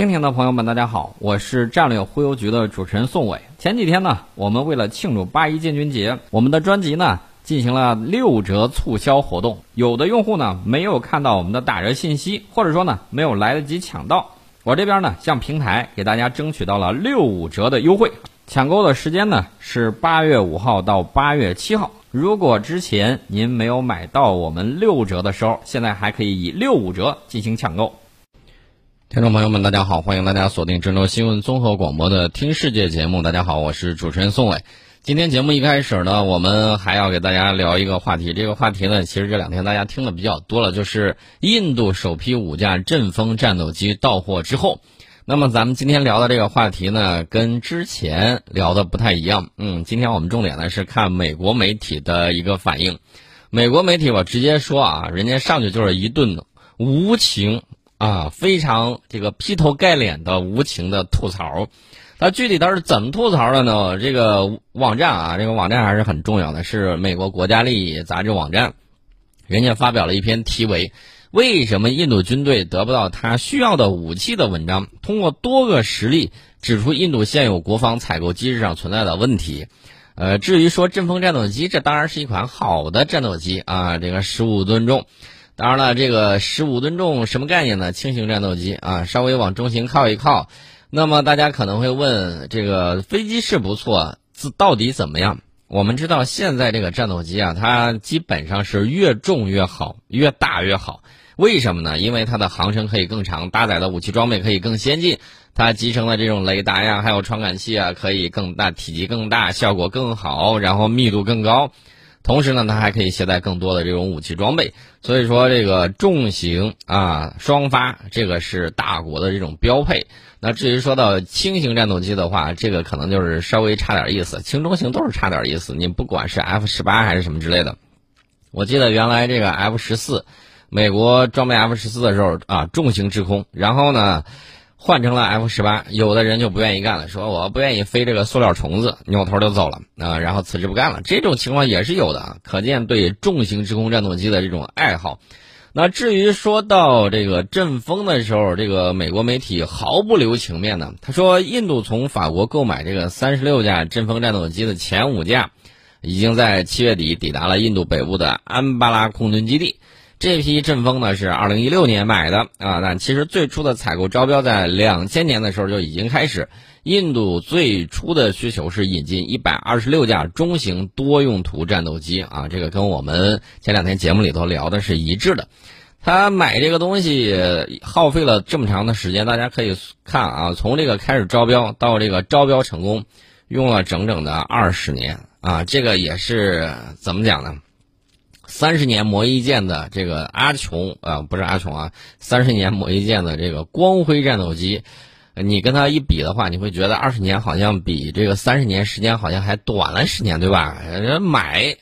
蜻蜓的朋友们，大家好，我是战略忽悠局的主持人宋伟。前几天呢，我们为了庆祝八一建军节，我们的专辑呢进行了六折促销活动。有的用户呢没有看到我们的打折信息，或者说呢没有来得及抢到，我这边呢向平台给大家争取到了六五折的优惠。抢购的时间呢是八月五号到八月七号。如果之前您没有买到我们六折的时候，现在还可以以六五折进行抢购。听众朋友们，大家好，欢迎大家锁定郑州新闻综合广播的《听世界》节目。大家好，我是主持人宋伟。今天节目一开始呢，我们还要给大家聊一个话题。这个话题呢，其实这两天大家听的比较多了，就是印度首批五架阵风战斗机到货之后。那么咱们今天聊的这个话题呢，跟之前聊的不太一样。嗯，今天我们重点呢是看美国媒体的一个反应。美国媒体我直接说啊，人家上去就是一顿无情。啊，非常这个劈头盖脸的无情的吐槽，他具体他是怎么吐槽的呢？这个网站啊，这个网站还是很重要的，是美国国家利益杂志网站，人家发表了一篇题为《为什么印度军队得不到他需要的武器》的文章，通过多个实例指出印度现有国防采购机制上存在的问题。呃，至于说阵风战斗机，这当然是一款好的战斗机啊，这个十五吨重。当然了，这个十五吨重什么概念呢？轻型战斗机啊，稍微往中型靠一靠。那么大家可能会问，这个飞机是不错，自到底怎么样？我们知道现在这个战斗机啊，它基本上是越重越好，越大越好。为什么呢？因为它的航程可以更长，搭载的武器装备可以更先进，它集成的这种雷达呀，还有传感器啊，可以更大，体积更大，效果更好，然后密度更高。同时呢，它还可以携带更多的这种武器装备，所以说这个重型啊双发，这个是大国的这种标配。那至于说到轻型战斗机的话，这个可能就是稍微差点意思，轻中型都是差点意思。你不管是 F 十八还是什么之类的，我记得原来这个 F 十四，美国装备 F 十四的时候啊，重型制空，然后呢。换成了 F 十八，有的人就不愿意干了，说我不愿意飞这个塑料虫子，扭头就走了啊，然后辞职不干了。这种情况也是有的，可见对重型制空战斗机的这种爱好。那至于说到这个阵风的时候，这个美国媒体毫不留情面呢，他说印度从法国购买这个三十六架阵风战斗机的前五架，已经在七月底抵达了印度北部的安巴拉空军基地。这批阵风呢是二零一六年买的啊，但其实最初的采购招标在两千年的时候就已经开始。印度最初的需求是引进一百二十六架中型多用途战斗机啊，这个跟我们前两天节目里头聊的是一致的。他买这个东西耗费了这么长的时间，大家可以看啊，从这个开始招标到这个招标成功，用了整整的二十年啊，这个也是怎么讲呢？三十年磨一剑的这个阿琼啊，不是阿琼啊，三十年磨一剑的这个光辉战斗机，你跟他一比的话，你会觉得二十年好像比这个三十年时间好像还短了十年，对吧？买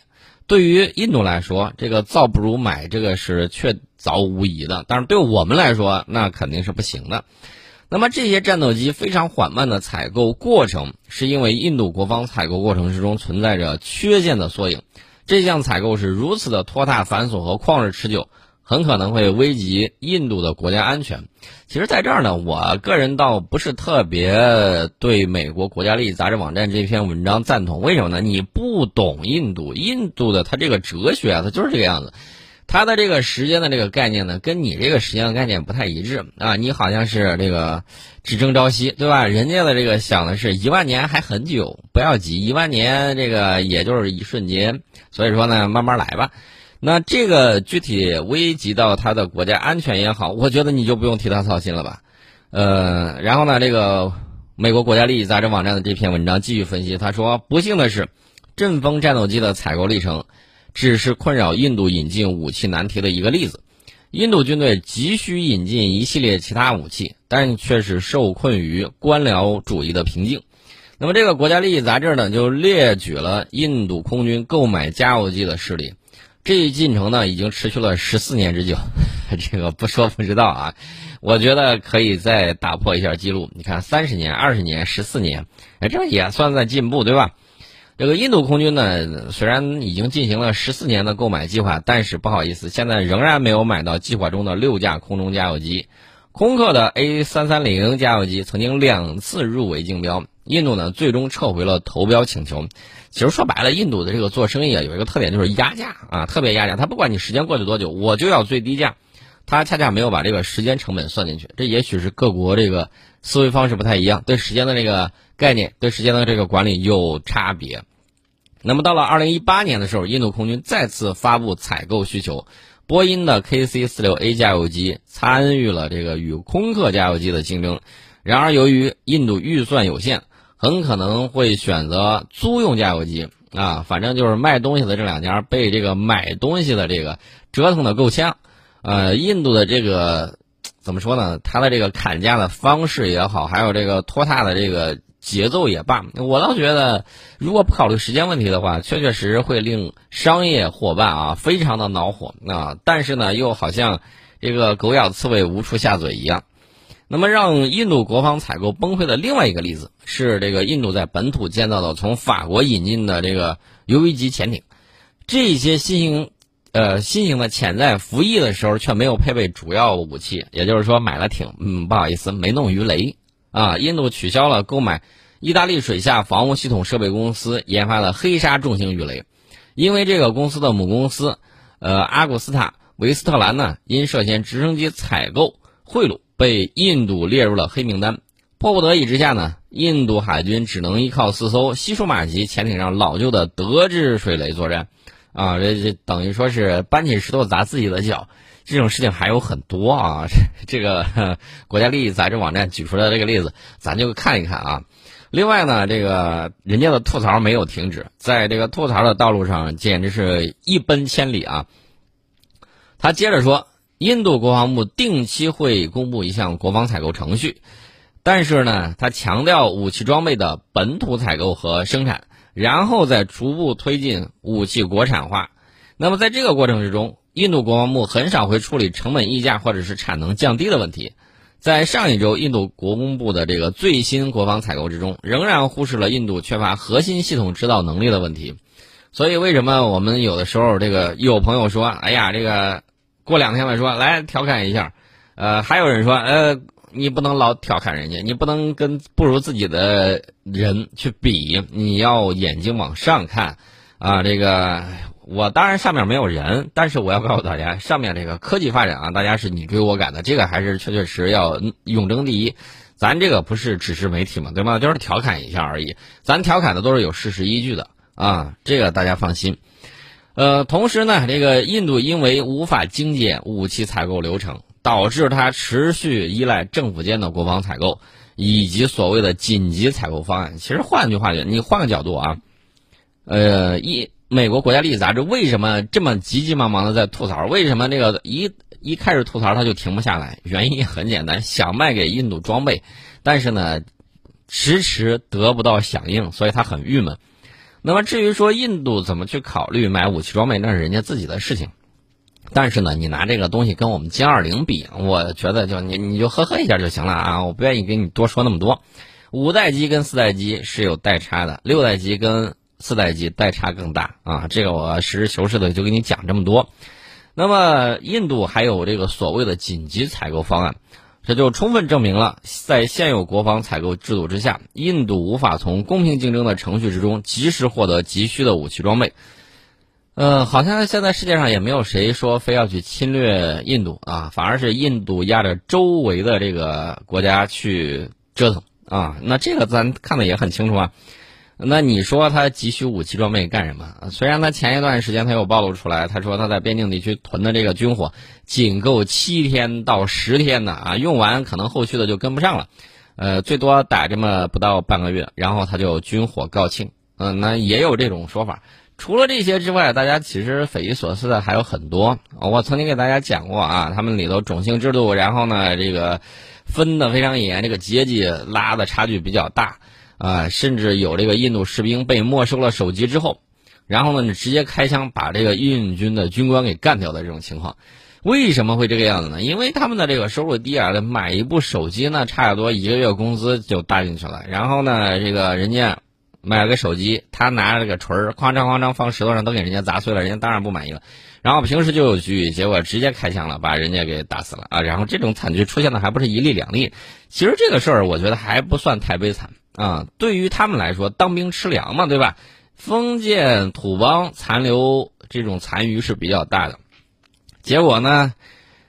对于印度来说，这个造不如买，这个是确凿无疑的。但是对我们来说，那肯定是不行的。那么这些战斗机非常缓慢的采购过程，是因为印度国防采购过程之中存在着缺陷的缩影。这项采购是如此的拖沓繁琐和旷日持久，很可能会危及印度的国家安全。其实，在这儿呢，我个人倒不是特别对美国国家利益杂志网站这篇文章赞同。为什么呢？你不懂印度，印度的它这个哲学啊，它就是这个样子。他的这个时间的这个概念呢，跟你这个时间的概念不太一致啊。你好像是这个只争朝夕，对吧？人家的这个想的是一万年还很久，不要急，一万年这个也就是一瞬间。所以说呢，慢慢来吧。那这个具体危及到他的国家安全也好，我觉得你就不用替他操心了吧。呃，然后呢，这个美国国家利益杂志网站的这篇文章继续分析，他说，不幸的是，阵风战斗机的采购历程只是困扰印度引进武器难题的一个例子。印度军队急需引进一系列其他武器，但却是受困于官僚主义的瓶颈。那么，这个国家利益杂志呢，就列举了印度空军购买加油机的事例。这一进程呢，已经持续了十四年之久。这个不说不知道啊，我觉得可以再打破一下记录。你看，三十年、二十年、十四年，哎，这也算在进步，对吧？这个印度空军呢，虽然已经进行了十四年的购买计划，但是不好意思，现在仍然没有买到计划中的六架空中加油机。空客的 A 三三零加油机曾经两次入围竞标，印度呢最终撤回了投标请求。其实说白了，印度的这个做生意啊有一个特点就是压价啊，特别压价。他不管你时间过去多久，我就要最低价。他恰恰没有把这个时间成本算进去，这也许是各国这个思维方式不太一样，对时间的这个概念，对时间的这个管理有差别。那么到了二零一八年的时候，印度空军再次发布采购需求。波音的 KC 四六 A 加油机参与了这个与空客加油机的竞争，然而由于印度预算有限，很可能会选择租用加油机啊。反正就是卖东西的这两家被这个买东西的这个折腾的够呛。呃，印度的这个怎么说呢？他的这个砍价的方式也好，还有这个拖沓的这个。节奏也罢，我倒觉得，如果不考虑时间问题的话，确确实实会令商业伙伴啊非常的恼火啊。但是呢，又好像这个狗咬刺猬无处下嘴一样。那么，让印度国防采购崩溃的另外一个例子是，这个印度在本土建造的从法国引进的这个 UV 级潜艇，这些新型呃新型的潜在服役的时候却没有配备主要武器，也就是说买了艇，嗯，不好意思，没弄鱼雷啊。印度取消了购买。意大利水下防务系统设备公司研发的黑鲨重型鱼雷，因为这个公司的母公司，呃，阿古斯塔维斯特兰呢，因涉嫌直升机采购贿赂，被印度列入了黑名单。迫不得已之下呢，印度海军只能依靠四艘西舒马级潜艇上老旧的德制水雷作战，啊，这这等于说是搬起石头砸自己的脚。这种事情还有很多啊，这个国家利益杂志网站举出来这个例子，咱就看一看啊。另外呢，这个人家的吐槽没有停止，在这个吐槽的道路上，简直是一奔千里啊！他接着说，印度国防部定期会公布一项国防采购程序，但是呢，他强调武器装备的本土采购和生产，然后再逐步推进武器国产化。那么在这个过程之中，印度国防部很少会处理成本溢价或者是产能降低的问题。在上一周，印度国公部的这个最新国防采购之中，仍然忽视了印度缺乏核心系统指导能力的问题。所以，为什么我们有的时候这个有朋友说：“哎呀，这个过两天了，说来调侃一下。”呃，还有人说：“呃，你不能老调侃人家，你不能跟不如自己的人去比，你要眼睛往上看。”啊，这个。我当然上面没有人，但是我要告诉大家，上面这个科技发展啊，大家是你追我赶的，这个还是确确实要永争第一。咱这个不是只是媒体嘛，对吗？就是调侃一下而已，咱调侃的都是有事实依据的啊，这个大家放心。呃，同时呢，这个印度因为无法精简武器采购流程，导致它持续依赖政府间的国防采购以及所谓的紧急采购方案。其实换句话讲，你换个角度啊，呃一。美国国家利益杂志为什么这么急急忙忙的在吐槽？为什么这个一一开始吐槽他就停不下来？原因很简单，想卖给印度装备，但是呢，迟迟得不到响应，所以他很郁闷。那么至于说印度怎么去考虑买武器装备，那是人家自己的事情。但是呢，你拿这个东西跟我们歼二零比，我觉得就你你就呵呵一下就行了啊！我不愿意跟你多说那么多。五代机跟四代机是有代差的，六代机跟。四代机代差更大啊！这个我实事求是的就给你讲这么多。那么印度还有这个所谓的紧急采购方案，这就充分证明了在现有国防采购制度之下，印度无法从公平竞争的程序之中及时获得急需的武器装备。呃，好像现在世界上也没有谁说非要去侵略印度啊，反而是印度压着周围的这个国家去折腾啊。那这个咱看的也很清楚啊。那你说他急需武器装备干什么？虽然他前一段时间他又暴露出来，他说他在边境地区囤的这个军火仅够七天到十天的啊，用完可能后续的就跟不上了，呃，最多打这么不到半个月，然后他就军火告罄。嗯，那也有这种说法。除了这些之外，大家其实匪夷所思的还有很多。我曾经给大家讲过啊，他们里头种姓制度，然后呢这个分的非常严，这个阶级拉的差距比较大。啊，甚至有这个印度士兵被没收了手机之后，然后呢，你直接开枪把这个印军的军官给干掉的这种情况，为什么会这个样子呢？因为他们的这个收入低啊，买一部手机呢，差不多一个月工资就搭进去了。然后呢，这个人家买了个手机，他拿着这个锤儿，哐当哐当放石头上，都给人家砸碎了，人家当然不满意了。然后平时就有局，结果直接开枪了，把人家给打死了啊！然后这种惨剧出现的还不是一例两例，其实这个事儿我觉得还不算太悲惨啊。对于他们来说，当兵吃粮嘛，对吧？封建土邦残留这种残余是比较大的，结果呢，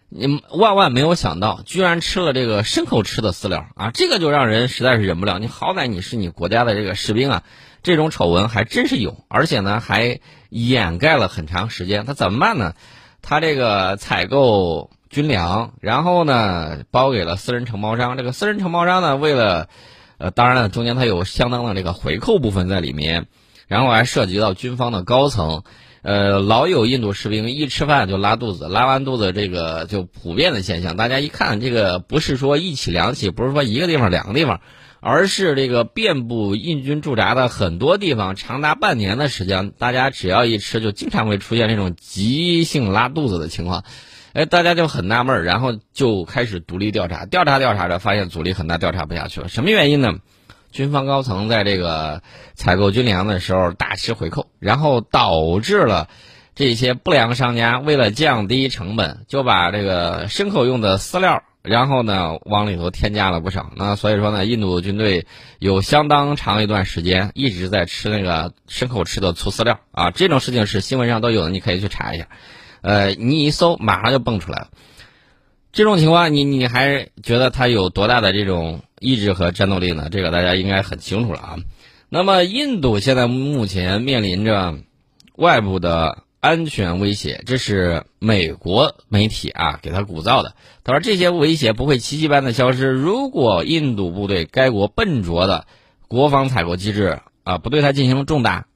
你万万没有想到，居然吃了这个牲口吃的饲料啊！这个就让人实在是忍不了。你好歹你是你国家的这个士兵啊，这种丑闻还真是有，而且呢还。掩盖了很长时间，他怎么办呢？他这个采购军粮，然后呢包给了私人承包商。这个私人承包商呢，为了，呃，当然了，中间他有相当的这个回扣部分在里面，然后还涉及到军方的高层。呃，老有印度士兵一吃饭就拉肚子，拉完肚子这个就普遍的现象。大家一看，这个不是说一起两起，不是说一个地方两个地方。而是这个遍布印军驻扎的很多地方，长达半年的时间，大家只要一吃，就经常会出现这种急性拉肚子的情况。哎，大家就很纳闷，然后就开始独立调查，调查调查着，发现阻力很大，调查不下去了。什么原因呢？军方高层在这个采购军粮的时候大吃回扣，然后导致了这些不良商家为了降低成本，就把这个牲口用的饲料。然后呢，往里头添加了不少。那所以说呢，印度军队有相当长一段时间一直在吃那个牲口吃的粗饲料啊。这种事情是新闻上都有的，你可以去查一下。呃，你一搜，马上就蹦出来了。这种情况，你你还觉得他有多大的这种意志和战斗力呢？这个大家应该很清楚了啊。那么，印度现在目前面临着外部的。安全威胁，这是美国媒体啊给他鼓噪的。他说这些威胁不会奇迹般的消失。如果印度部队该国笨拙的国防采购机制啊不对它进行重大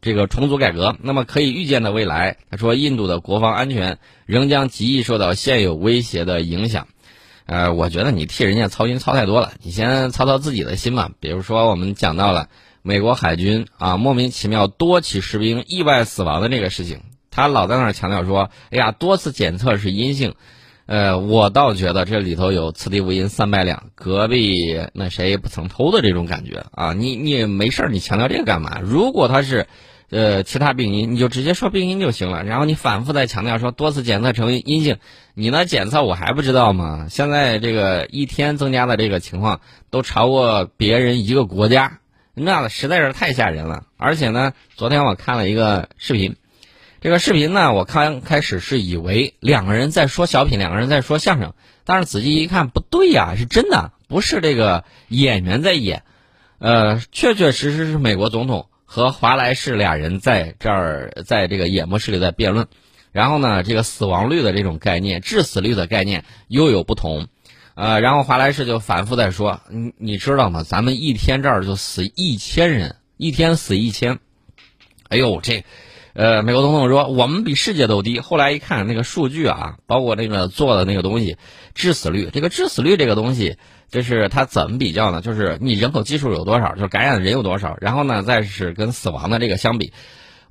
这个重组改革，那么可以预见的未来，他说印度的国防安全仍将极易受到现有威胁的影响。呃，我觉得你替人家操心操太多了，你先操操自己的心吧。比如说我们讲到了美国海军啊莫名其妙多起士兵意外死亡的这个事情。他老在那儿强调说：“哎呀，多次检测是阴性。”呃，我倒觉得这里头有此地无银三百两，隔壁那谁不曾偷的这种感觉啊！你你没事儿，你强调这个干嘛？如果他是，呃，其他病因，你就直接说病因就行了。然后你反复在强调说多次检测成为阴性，你那检测我还不知道吗？现在这个一天增加的这个情况都超过别人一个国家，那实在是太吓人了。而且呢，昨天我看了一个视频。这个视频呢，我刚开始是以为两个人在说小品，两个人在说相声，但是仔细一看，不对呀，是真的，不是这个演员在演，呃，确确实实是美国总统和华莱士俩人在这儿，在这个演播室里在辩论，然后呢，这个死亡率的这种概念、致死率的概念又有不同，呃，然后华莱士就反复在说，你你知道吗？咱们一天这儿就死一千人，一天死一千，哎呦这。呃，美国总统说我们比世界都低。后来一看那个数据啊，包括那个做的那个东西，致死率，这个致死率这个东西，就是它怎么比较呢？就是你人口基数有多少，就是感染的人有多少，然后呢，再是跟死亡的这个相比。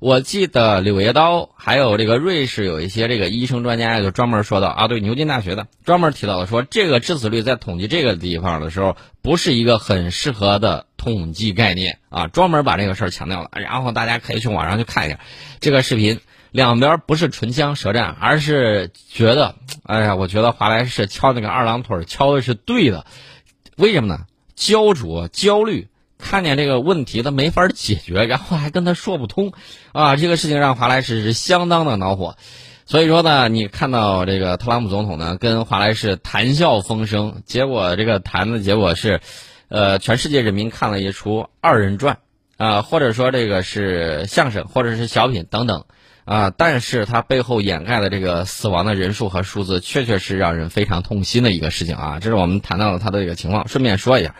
我记得《柳叶刀》还有这个瑞士有一些这个医生专家就专门说到啊，对牛津大学的专门提到了说，这个致死率在统计这个地方的时候，不是一个很适合的统计概念啊，专门把这个事儿强调了。然后大家可以去网上去看一下这个视频，两边不是唇枪舌战，而是觉得，哎呀，我觉得华莱士敲那个二郎腿敲的是对的，为什么呢？焦灼、焦虑。看见这个问题他没法解决，然后还跟他说不通，啊，这个事情让华莱士是相当的恼火。所以说呢，你看到这个特朗普总统呢跟华莱士谈笑风生，结果这个谈的结果是，呃，全世界人民看了一出二人转，啊，或者说这个是相声，或者是小品等等，啊，但是他背后掩盖的这个死亡的人数和数字，确确是让人非常痛心的一个事情啊。这是我们谈到了他的这个情况，顺便说一下。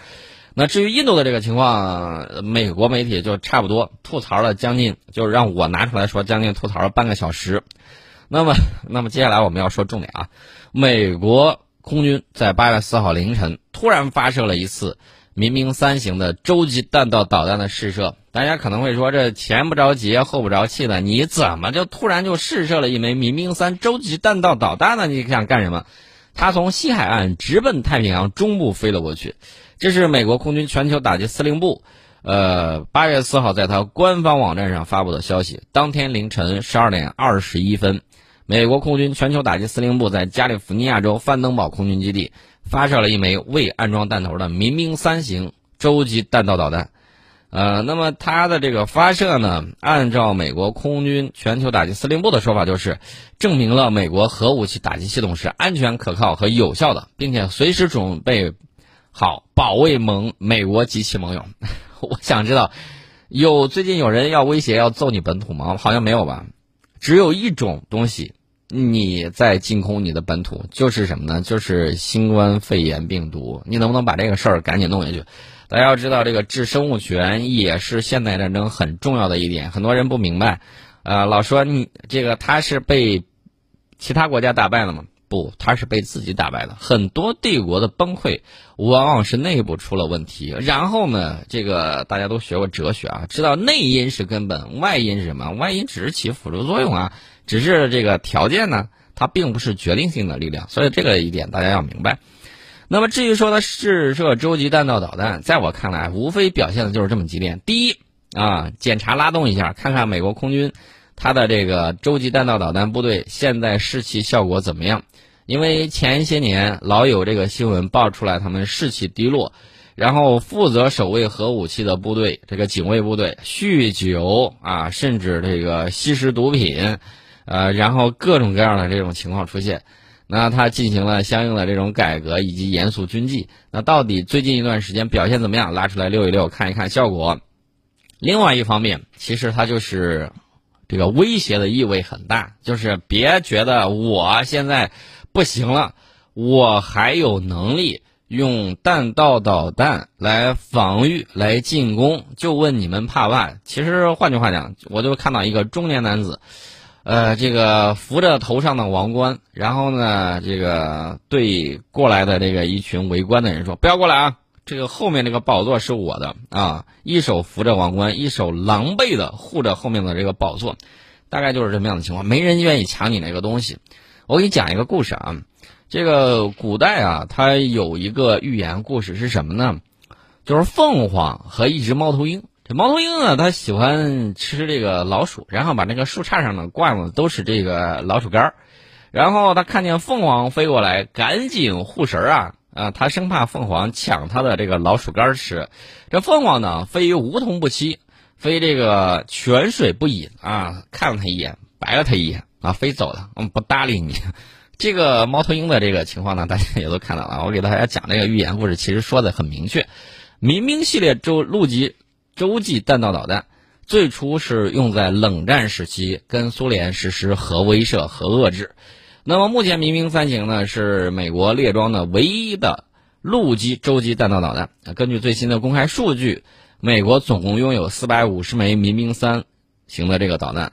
那至于印度的这个情况，美国媒体就差不多吐槽了将近，就是让我拿出来说将近吐槽了半个小时。那么，那么接下来我们要说重点啊，美国空军在八月四号凌晨突然发射了一次民兵三型的洲际弹道导弹的试射。大家可能会说，这前不着急后不着气的，你怎么就突然就试射了一枚民兵三洲际弹道导弹呢？你想干什么？它从西海岸直奔太平洋中部飞了过去。这是美国空军全球打击司令部，呃，八月四号在他官方网站上发布的消息，当天凌晨十二点二十一分，美国空军全球打击司令部在加利福尼亚州范登堡空军基地发射了一枚未安装弹头的民兵三型洲际弹道导弹。呃，那么它的这个发射呢，按照美国空军全球打击司令部的说法，就是证明了美国核武器打击系统是安全、可靠和有效的，并且随时准备好保卫盟美国及其盟友。我想知道，有最近有人要威胁要揍你本土吗？好像没有吧。只有一种东西，你在进攻你的本土，就是什么呢？就是新冠肺炎病毒。你能不能把这个事儿赶紧弄下去？大家要知道，这个治生物权也是现代战争很重要的一点。很多人不明白，呃，老说你这个他是被其他国家打败了吗？不，他是被自己打败的。很多帝国的崩溃，往往是内部出了问题。然后呢，这个大家都学过哲学啊，知道内因是根本，外因是什么？外因只是起辅助作用啊，只是这个条件呢，它并不是决定性的力量。所以这个一点大家要明白。那么至于说的试射洲际弹道导弹，在我看来，无非表现的就是这么几点：第一啊，检查拉动一下，看看美国空军它的这个洲际弹道导弹部队现在士气效果怎么样。因为前些年老有这个新闻爆出来，他们士气低落，然后负责守卫核武器的部队，这个警卫部队酗酒啊，甚至这个吸食毒品，呃，然后各种各样的这种情况出现。那他进行了相应的这种改革以及严肃军纪。那到底最近一段时间表现怎么样？拉出来溜一溜，看一看效果。另外一方面，其实他就是这个威胁的意味很大，就是别觉得我现在。不行了，我还有能力用弹道导弹来防御、来进攻，就问你们怕不怕？其实换句话讲，我就看到一个中年男子，呃，这个扶着头上的王冠，然后呢，这个对过来的这个一群围观的人说：“不要过来啊，这个后面这个宝座是我的啊！”一手扶着王冠，一手狼狈的护着后面的这个宝座，大概就是这么样的情况。没人愿意抢你那个东西。我给你讲一个故事啊，这个古代啊，它有一个寓言故事是什么呢？就是凤凰和一只猫头鹰。这猫头鹰呢，它喜欢吃这个老鼠，然后把那个树杈上呢挂的都是这个老鼠干儿。然后它看见凤凰飞过来，赶紧护食儿啊啊，它生怕凤凰抢它的这个老鼠干儿吃。这凤凰呢，非梧桐不栖，非这个泉水不饮啊，看了它一眼，白了它一眼。啊，飞走了，嗯，不搭理你。这个猫头鹰的这个情况呢，大家也都看到了。我给大家讲这个寓言故事，其实说的很明确。民兵系列洲陆基洲际弹道导弹最初是用在冷战时期跟苏联实施核威慑和遏制。那么目前民兵三型呢，是美国列装的唯一的陆基洲际弹道导弹。根据最新的公开数据，美国总共拥有四百五十枚民兵三型的这个导弹。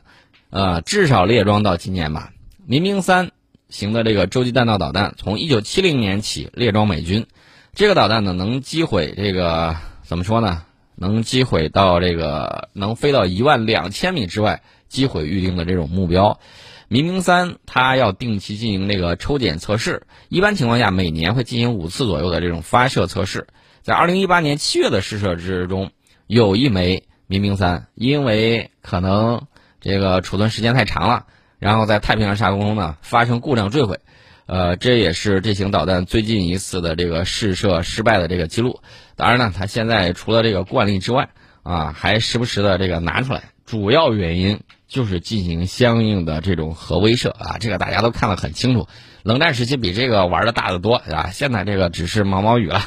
呃，至少列装到今年吧。民兵三型的这个洲际弹道导弹，从一九七零年起列装美军。这个导弹呢，能击毁这个怎么说呢？能击毁到这个能飞到一万两千米之外，击毁预定的这种目标。民兵三它要定期进行这个抽检测试，一般情况下每年会进行五次左右的这种发射测试。在二零一八年七月的试射之中，有一枚民兵三因为可能。这个储存时间太长了，然后在太平洋上空呢发生故障坠毁，呃，这也是这型导弹最近一次的这个试射失败的这个记录。当然呢，它现在除了这个惯例之外，啊，还时不时的这个拿出来，主要原因就是进行相应的这种核威慑啊，这个大家都看得很清楚。冷战时期比这个玩的大得多，啊，现在这个只是毛毛雨了。